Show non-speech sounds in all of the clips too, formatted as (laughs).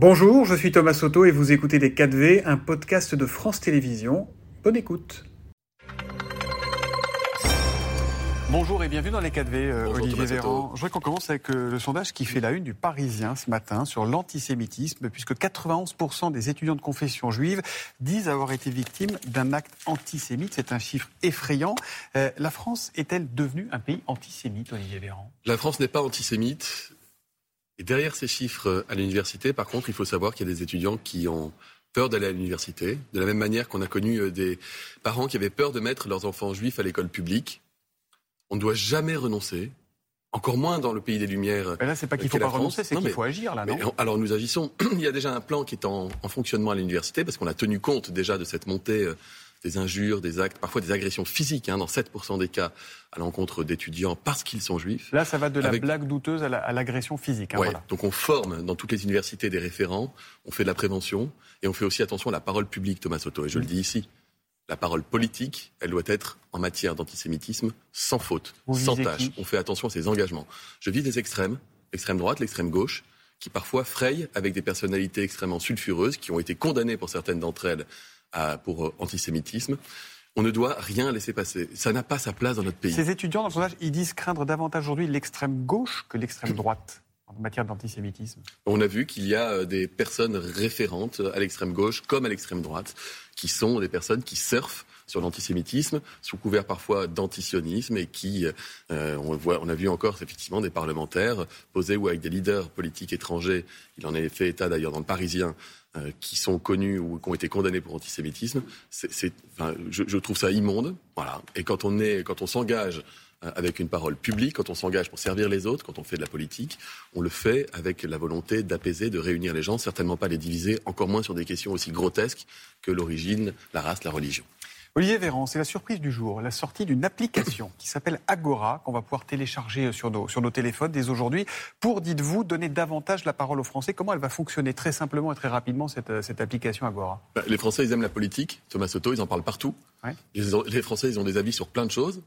Bonjour, je suis Thomas Soto et vous écoutez Les 4V, un podcast de France Télévisions. Bonne écoute. Bonjour et bienvenue dans les 4V, euh, Olivier Véran. Je voudrais qu'on commence avec euh, le sondage qui fait la une du Parisien ce matin sur l'antisémitisme, puisque 91% des étudiants de confession juive disent avoir été victimes d'un acte antisémite. C'est un chiffre effrayant. Euh, la France est-elle devenue un pays antisémite, Olivier Véran? La France n'est pas antisémite. Et derrière ces chiffres à l'université, par contre, il faut savoir qu'il y a des étudiants qui ont peur d'aller à l'université, de la même manière qu'on a connu des parents qui avaient peur de mettre leurs enfants juifs à l'école publique on ne doit jamais renoncer. Encore moins dans le pays des Lumières. Mais là, c'est pas qu'il faut pas renoncer, c'est qu'il faut agir, là, non? Alors, nous agissons. (clears throat) Il y a déjà un plan qui est en, fonctionnement à l'université, parce qu'on a tenu compte déjà de cette montée euh, des injures, des actes, parfois des agressions physiques, hein, dans 7% des cas, à l'encontre d'étudiants parce qu'ils sont juifs. Là, ça va de la blague douteuse à l'agression physique. Hein, Donc on forme dans toutes les universités des référents, on fait de la prévention, et on fait aussi attention à la parole publique, Thomas Soto, et je le dis ici la parole politique, elle doit être en matière d'antisémitisme sans faute, sans tâche. On fait attention à ses engagements. Je vis des extrêmes, l'extrême droite, l'extrême gauche, qui parfois frayent avec des personnalités extrêmement sulfureuses, qui ont été condamnées pour certaines d'entre elles pour euh, antisémitisme. On ne doit rien laisser passer. Ça n'a pas sa place dans notre pays. Ces étudiants, dans le sondage, ils disent craindre davantage aujourd'hui l'extrême gauche que l'extrême droite en matière d'antisémitisme On a vu qu'il y a euh, des personnes référentes à l'extrême gauche comme à l'extrême droite qui sont des personnes qui surfent sur l'antisémitisme, sous couvert parfois d'antisionisme, et qui, euh, on, voit, on a vu encore effectivement des parlementaires posés ou avec des leaders politiques étrangers, il en est fait état d'ailleurs dans le Parisien, euh, qui sont connus ou qui ont été condamnés pour antisémitisme. Enfin, je, je, trouve ça immonde. Voilà. Et quand on est, quand on s'engage avec une parole publique, quand on s'engage pour servir les autres, quand on fait de la politique, on le fait avec la volonté d'apaiser, de réunir les gens, certainement pas les diviser, encore moins sur des questions aussi grotesques que l'origine, la race, la religion. Olivier Véran, c'est la surprise du jour, la sortie d'une application qui s'appelle Agora, qu'on va pouvoir télécharger sur nos, sur nos téléphones dès aujourd'hui, pour, dites-vous, donner davantage la parole aux Français. Comment elle va fonctionner très simplement et très rapidement, cette, cette application Agora? Bah, Les Français, ils aiment la politique. Thomas Soto, ils en parlent partout. les Français, ils ont des avis sur plein de choses.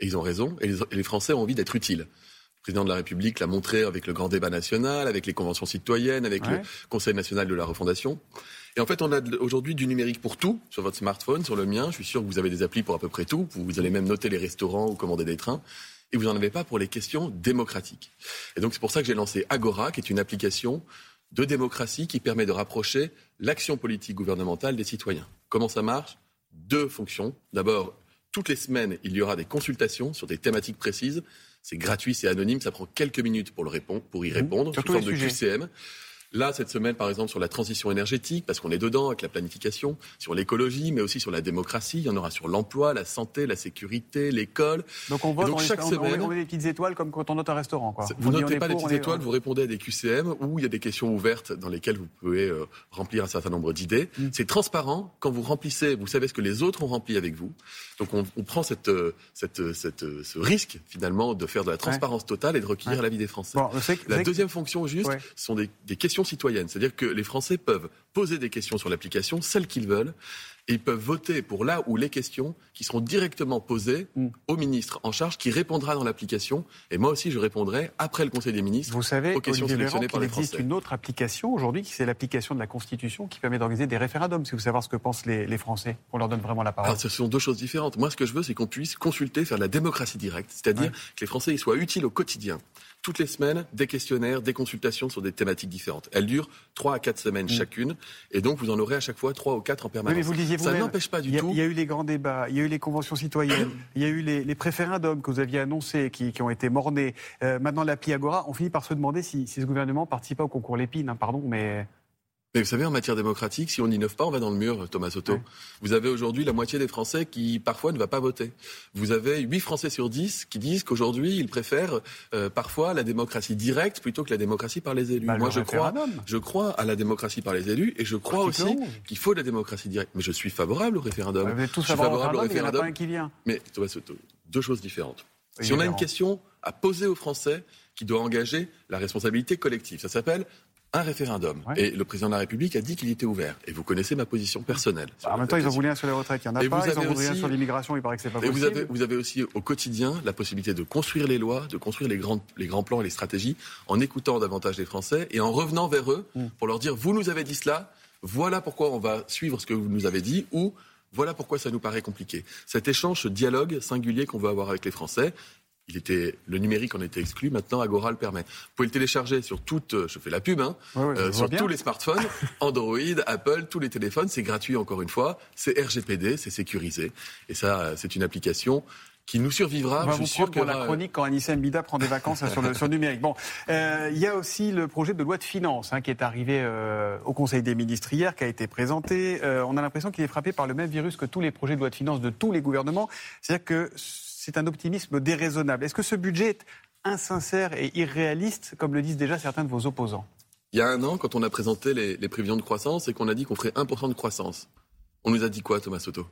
Et ils ont raison. Et les, Français ont envie d'être utiles. Le président de la République l'a montré avec le grand débat national, avec les conventions citoyennes, avec le Conseil national de la refondation. Et en fait, on a aujourd'hui du numérique pour tout sur votre smartphone, sur le mien. Je suis sûr que vous avez des applis pour à peu près tout. Vous allez même noter les restaurants ou commander des trains. Et vous n'en avez pas pour les questions démocratiques. Et donc c'est pour ça que j'ai lancé Agora, qui est une application de démocratie qui permet de rapprocher l'action politique gouvernementale des citoyens. Comment ça marche? Deux fonctions. D'abord, toutes les semaines, il y aura des consultations sur des thématiques précises. C'est gratuit, c'est anonyme, ça prend quelques minutes pour, le répondre, pour y mmh. répondre, sous forme de QCM. Là, cette semaine, par exemple, sur la transition énergétique, parce qu'on est dedans avec la planification, sur l'écologie, mais aussi sur la démocratie. Il y en aura sur l'emploi, la santé, la sécurité, l'école. Donc on vote, donc, chaque semaine, on, met des petites étoiles comme quand on note un restaurant. Quoi. Vous ne notez pas des petites étoiles, vous répondez à des QCM où il y a des questions ouvertes dans lesquelles vous pouvez euh, remplir un certain nombre d'idées. Mm. C'est transparent. Quand vous remplissez, vous savez ce que les autres ont rempli avec vous. Donc on, on prend cette, euh, cette, euh, cette, ce risque finalement de faire de la transparence totale et de recueillir l'avis des Français. la deuxième fonction juste sont des, des questions citoyennes. C'est-à-dire que les Français peuvent poser des questions sur l'application, celles qu'ils veulent, et ils peuvent voter pour là ou les questions qui seront directement posées mm. au ministre en charge qui répondra dans l'application. Et moi aussi, je répondrai après le Conseil des ministres Vous savez, aux questions sélectionnées par les Français. Il existe une autre application aujourd'hui, qui c'est l'application de la Constitution qui permet d'organiser des référendums, si vous savez ce que pensent les, Français. On leur donne vraiment la parole. Alors, ce sont deux choses différentes. Moi, ce que je veux, c'est qu'on puisse consulter, faire de la démocratie directe, c'est-à-dire que les Français y soient utiles au quotidien toutes les semaines des questionnaires, des consultations sur des thématiques différentes. Elles durent trois à quatre semaines mm. chacune, et donc vous en aurez à chaque fois trois ou quatre en permanence. mais vous disiez Ça n'empêche pas du tout. Il y a eu les grands débats, il y a eu les conventions citoyennes, il y a eu les, les préférendums que vous aviez annoncés qui, ont été mornés. Euh, maintenant, l'appli Agora, on finit par se demander si, ce gouvernement participe pas au concours Lépine, hein, pardon, mais mais vous savez, en matière démocratique, si on n'innove pas, on va dans le mur, Thomas Soto. Vous avez aujourd'hui la moitié des Français qui, parfois, ne va pas voter. Vous avez 8 Français sur 10 qui disent qu'aujourd'hui, ils préfèrent euh, parfois la démocratie directe plutôt que la démocratie par les élus. Bah, Moi, je crois, je crois à la démocratie par les élus et je crois aussi qu'il faut de la démocratie directe. Mais je suis favorable au référendum. je suis favorable au référendum. Mais, Thomas Soto, deux choses différentes. si on a une question à poser aux Français, qui doit engager la responsabilité collective. Ça s'appelle un référendum. Et le président de la République a dit qu'il était ouvert. Et vous connaissez ma position personnelle. en même temps, ils ont voulu un sur les retraites, il n'y en a et pas. Vous ils ont voulu un sur l'immigration, il paraît que c'est pas et Vous avez, vous avez aussi au quotidien la possibilité de construire les lois, de construire les grands, les grands plans et les stratégies en écoutant davantage les Français et en revenant vers eux mm. pour leur dire, vous nous avez dit cela, voilà pourquoi on va suivre ce que vous nous avez dit, ou voilà pourquoi ça nous paraît compliqué. Cet échange, ce dialogue singulier qu'on veut avoir avec les Français, il était, le numérique en était exclu, maintenant Agora le permet. Vous pouvez le télécharger sur toutes, euh, je fais la pub, hein, euh, sur tous les smartphones, (laughs) Android, Apple, tous les téléphones, c'est gratuit encore une fois, c'est RGPD, c'est sécurisé, et ça, c'est une application qui nous survivra. On va je suis sûr pour la chronique quand Anissa Mbida prend des vacances sur, le, sur, numérique. Bon, euh, il y a aussi le projet de loi de finances hein, qui est arrivé au Conseil des ministres hier, qui a été présenté. on a l'impression qu'il est frappé par le même virus que tous les projets de loi de finances de tous les gouvernements. C'est-à-dire que c'est un optimisme déraisonnable. Est-ce que ce budget est insincère et irréaliste, comme le disent déjà certains de vos opposants? Il y a un an, quand on a présenté les, prévisions de croissance et qu'on a dit qu'on ferait 1% de croissance, on nous a dit quoi, Thomas Soto?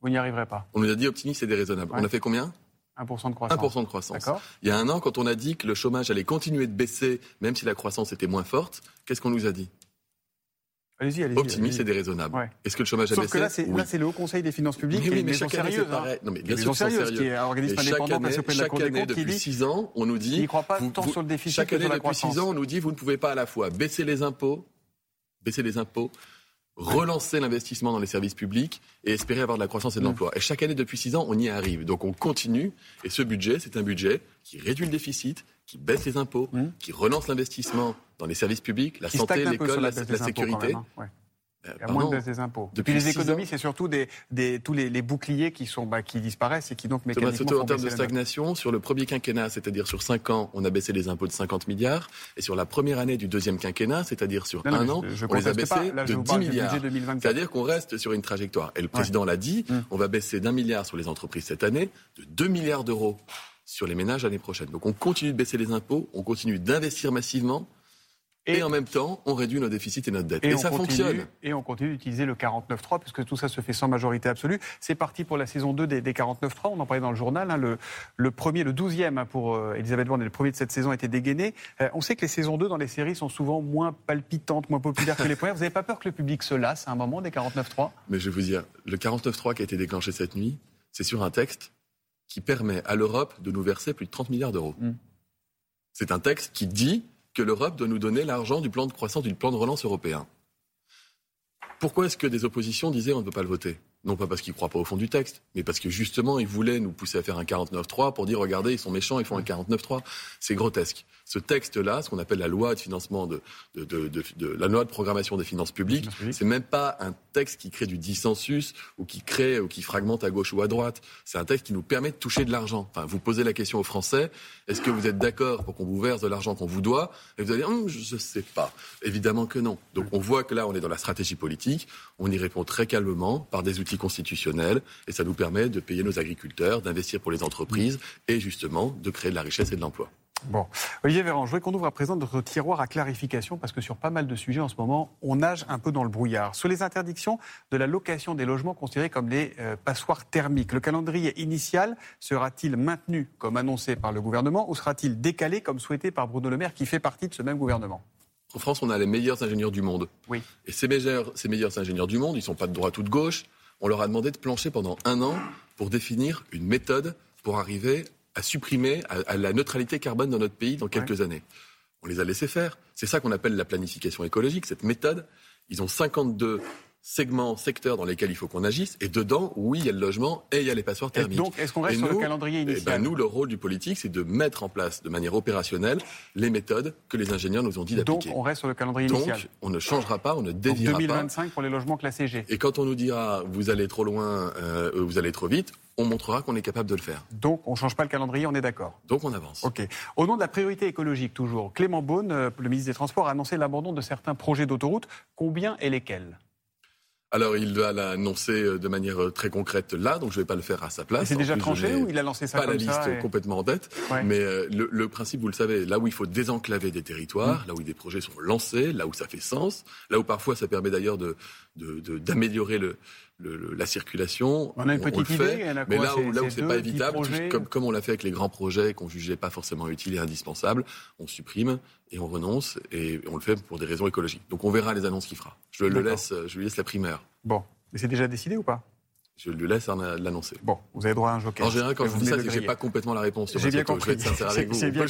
Vous n'y arriverez pas. On nous a dit optimiste et déraisonnable. On a fait combien? 1% de croissance. 1% de croissance. Il y a un an, quand on a dit que le chômage allait continuer de baisser, même si la croissance était moins forte, qu'est-ce qu'on nous a dit? Allez-y, allez-y. Optimiste et déraisonnable. Est-ce que le chômage a baissé que là, c'est le Haut Conseil des finances publiques. Oui, mais, année, pareil. Non, mais bien sûr, sérieux, qui est un organisme indépendant année, chaque de la Cour année, 6 ans, on nous dit. Il ne croit pas tant sur le déficit Chaque année, depuis 6 ans, on nous dit vous ne pouvez pas à la fois baisser les impôts, baisser les impôts, relancer l'investissement dans les services publics et espérer avoir de la croissance et de mm. l'emploi. Et chaque année, depuis six ans, on y arrive. Donc on continue. Et ce budget, c'est un budget qui réduit le déficit, qui baisse les impôts, mm. qui relance l'investissement dans les services publics, la santé, l'école, la, sécurité. Hein. Il y a moins de baisse des impôts. Depuis les économies, c'est surtout des, des, tous les, les, boucliers qui, sont, bah, qui disparaissent et qui donc mécaniquement. en termes de stagnation, sur le premier quinquennat, c'est-à-dire sur 5 ans, on a baissé les impôts de 50 milliards. Et sur la première année du deuxième quinquennat, c'est-à-dire sur un an, on les a baissés de 10 milliards. C'est-à-dire qu'on reste sur une trajectoire. Et le président l'a dit, hum. on va baisser d'un milliard sur les entreprises cette année, de 2 milliards d'euros sur les ménages l'année prochaine. Donc on continue de baisser les impôts, on continue d'investir massivement. Et, en même temps, on réduit nos déficits et notre dette. Et, ça fonctionne. Et on continue d'utiliser le 49.3, puisque tout ça se fait sans majorité absolue. C'est parti pour la saison 2 des, des 49.3. On en parlait dans le journal. Hein. le, le, premier, le 12e hein, pour euh, Elisabeth Borne et le premier de cette saison a été dégainé. Euh, on sait que les saisons 2 dans les séries sont souvent moins palpitantes, moins populaires que les premières. Vous n'avez pas peur que le public se lasse à un moment des 49.3 Mais je vais vous dire, le 49.3 qui a été déclenché cette nuit, c'est sur un texte qui permet à l'Europe de nous verser plus de 30 milliards d'euros. Mm. C'est un texte qui dit que l'Europe doit nous donner l'argent du plan de croissance, du plan de relance européen. Pourquoi est-ce que des oppositions disaient on ne peut pas le voter? Non pas parce qu'ils ne croient pas au fond du texte, mais parce que justement, ils voulaient nous pousser à faire un 49-3 pour dire, regardez, ils sont méchants, ils font un 49-3. C'est grotesque. Ce texte-là, ce qu'on appelle la loi de financement de, de, de, de, la loi de programmation des finances publiques, c'est même pas un texte qui crée du dissensus ou qui crée ou qui fragmente à gauche ou à droite. C'est un texte qui nous permet de toucher de l'argent. Enfin, vous posez la question aux Français, est-ce que vous êtes d'accord pour qu'on vous verse de l'argent qu'on vous doit? Et vous allez dire, hum, je ne sais pas. Évidemment que non. Donc on voit que là, on est dans la stratégie politique. On y répond très calmement par des outils constitutionnel et ça nous permet de payer nos agriculteurs, d'investir pour les entreprises et justement de créer de la richesse et de l'emploi. Bon, Olivier Véran, je voudrais qu'on ouvre à présent notre tiroir à clarification parce que sur pas mal de sujets en ce moment, on nage un peu dans le brouillard. Sur les interdictions de la location des logements considérés comme des euh, passoires thermiques, le calendrier initial sera-t-il maintenu comme annoncé par le gouvernement ou sera-t-il décalé comme souhaité par Bruno Le Maire qui fait partie de ce même gouvernement? En France, on a les meilleurs ingénieurs du monde. Oui. Et ces meilleurs, ces meilleurs ingénieurs du monde, ils ne sont pas de droite ou de gauche on leur a demandé de plancher pendant un an pour définir une méthode pour arriver à supprimer à, la neutralité carbone dans notre pays dans quelques années. On les a laissés faire. C'est ça qu'on appelle la planification écologique, cette méthode. Ils ont 52 segments, secteurs dans lesquels il faut qu'on agisse. Et dedans, oui, il y a le logement et il y a les passoires thermiques. donc, est-ce qu'on reste sur le calendrier eh ben, initial Nous, le rôle du politique, c'est de mettre en place de manière opérationnelle les méthodes que les ingénieurs nous ont dit d'appliquer. Donc, on reste sur le calendrier initial. Donc, on ne changera pas, on ne déviera 2025 pour les logements classés G. Et quand on nous dira, vous allez trop loin, euh, vous allez trop vite, on montrera qu'on est capable de le faire. Donc, on ne change pas le calendrier, on est d'accord Donc, on avance. OK. Au nom de la priorité écologique, toujours, Clément Beaune, euh, le ministre des Transports, a annoncé l'abandon de certains projets d'autoroute. Combien et lesquels? Alors, il va l'annoncer euh, de manière euh, très concrète là, donc je ne vais pas le faire à sa place. C'est déjà tranché ou il a lancé ça Pas la liste complètement en tête, mais euh, le, principe, vous le savez, là où il faut désenclaver des territoires, mm. là où des projets sont lancés, là où ça fait sens, là où parfois ça permet d'ailleurs de, d'améliorer le, la circulation. On a une petite idée, mais là où, là où c'est pas évitable, comme, comme on l'a fait avec les grands projets qu'on jugeait pas forcément utiles et indispensables, on supprime et on renonce et on le fait pour des raisons écologiques. Donc on verra les annonces qu'il fera. Je le laisse, je lui laisse la primeur. Bon, mais c'est déjà décidé ou pas? Je lui laisse l'annoncer. Bon, vous avez droit à un joker. En général, quand je vous dis ça, c'est que j'ai pas complètement la réponse. J'ai bien (laughs) compris. Je. J'ai bien,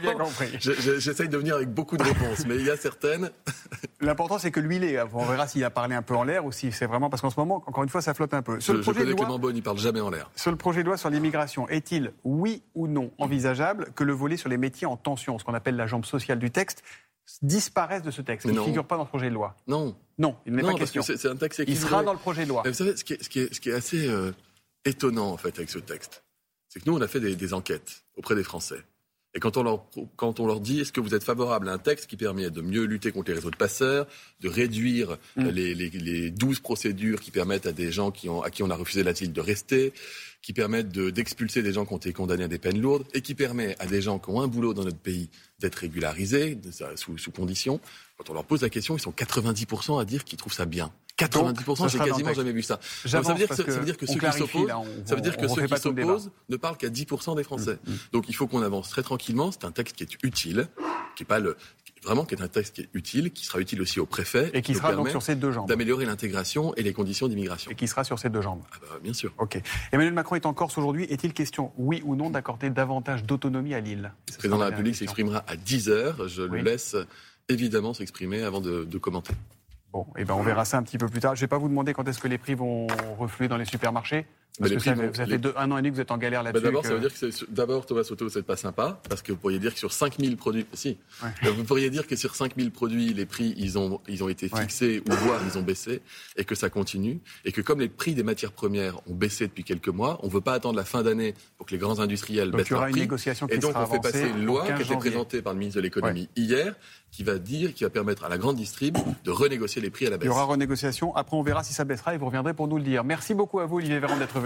bien, compris. (laughs) J'essaye de venir avec beaucoup de réponses, mais il y a certaines. (laughs) L'important, c'est que lui, il est. On verra s'il a parlé un peu en l'air ou si c'est vraiment parce qu'en ce moment, encore une fois, ça flotte un peu. je, le projet je connais Clément Bonne, il parle jamais en l'air. Sur le projet de loi sur l'immigration, est-il oui ou non envisageable que le volet sur les métiers en tension, ce qu'on appelle la jambe sociale du texte, disparaissent de ce texte. Ne figure pas dans le projet de loi. Non. Non, il n'est pas question. C'est un texte Il sera dans le projet de loi. vous savez, ce qui est, ce qui est, assez euh, étonnant, en fait, avec ce texte, c'est que nous, on a fait des, enquêtes auprès des Français. Et quand on leur, quand on leur dit, est-ce que vous êtes favorable à un texte qui permet de mieux lutter contre les réseaux de passeurs, de réduire mm. les, les, les 12 procédures qui permettent à des gens qui ont, à qui on a refusé l'asile de rester, qui permettent d'expulser des gens qui ont été condamnés à des peines lourdes et qui permet à des gens qui ont un boulot dans notre pays d'être régularisés sous, sous conditions. Quand on leur pose la question, ils sont 90% à dire qu'ils trouvent ça bien. 90%, j'ai quasiment jamais vu ça. ça veut dire que, ça veut dire que ceux qui s'opposent, ça veut dire que ceux qui s'opposent ne parlent qu'à 10% des Français. Mm, mm. Donc il faut qu'on avance très tranquillement. C'est un texte qui est utile, qui est pas le, vraiment qui est un texte qui est utile, qui sera utile aussi au préfet. Et qui sera donc sur ces deux jambes. D'améliorer l'intégration et les conditions d'immigration. Et qui sera sur ces deux jambes. Ah bah, bien sûr. Ok. Emmanuel Macron est en Corse aujourd'hui. Est-il question, oui ou non, d'accorder davantage d'autonomie à Lille? Le président de la République s'exprimera à 10 heures. Je le laisse évidemment s'exprimer avant de, de commenter. Bon, eh ben on verra ça un petit peu plus tard. Je ne vais pas vous demander quand est-ce que les prix vont refluer dans les supermarché. Parce que ça, fait deux, un an et demi que vous êtes en galère bah, là-dessus. d'abord, ça veut dire que d'abord Thomas Soto, c'est pas sympa parce que vous pourriez dire que sur 5000 produits, si, vous pourriez dire que sur 5000 produits, les prix ils ont ils ont été fixés ou voire ils ont baissé et que ça continue et que comme les prix des matières premières ont baissé depuis quelques mois, on veut pas attendre la fin d'année pour que les grands industriels baissent leurs prix. Négociation et donc on fait passer une loi qui a été présentée par le ministre de l'économie hier qui va dire, qui va permettre à la grande distrib de renégocier les prix à la baisse. Il y aura renégociation. Après, on verra si ça baissera et vous reviendrez pour nous le dire. Merci beaucoup à vous, Olivier Véran, d'être venu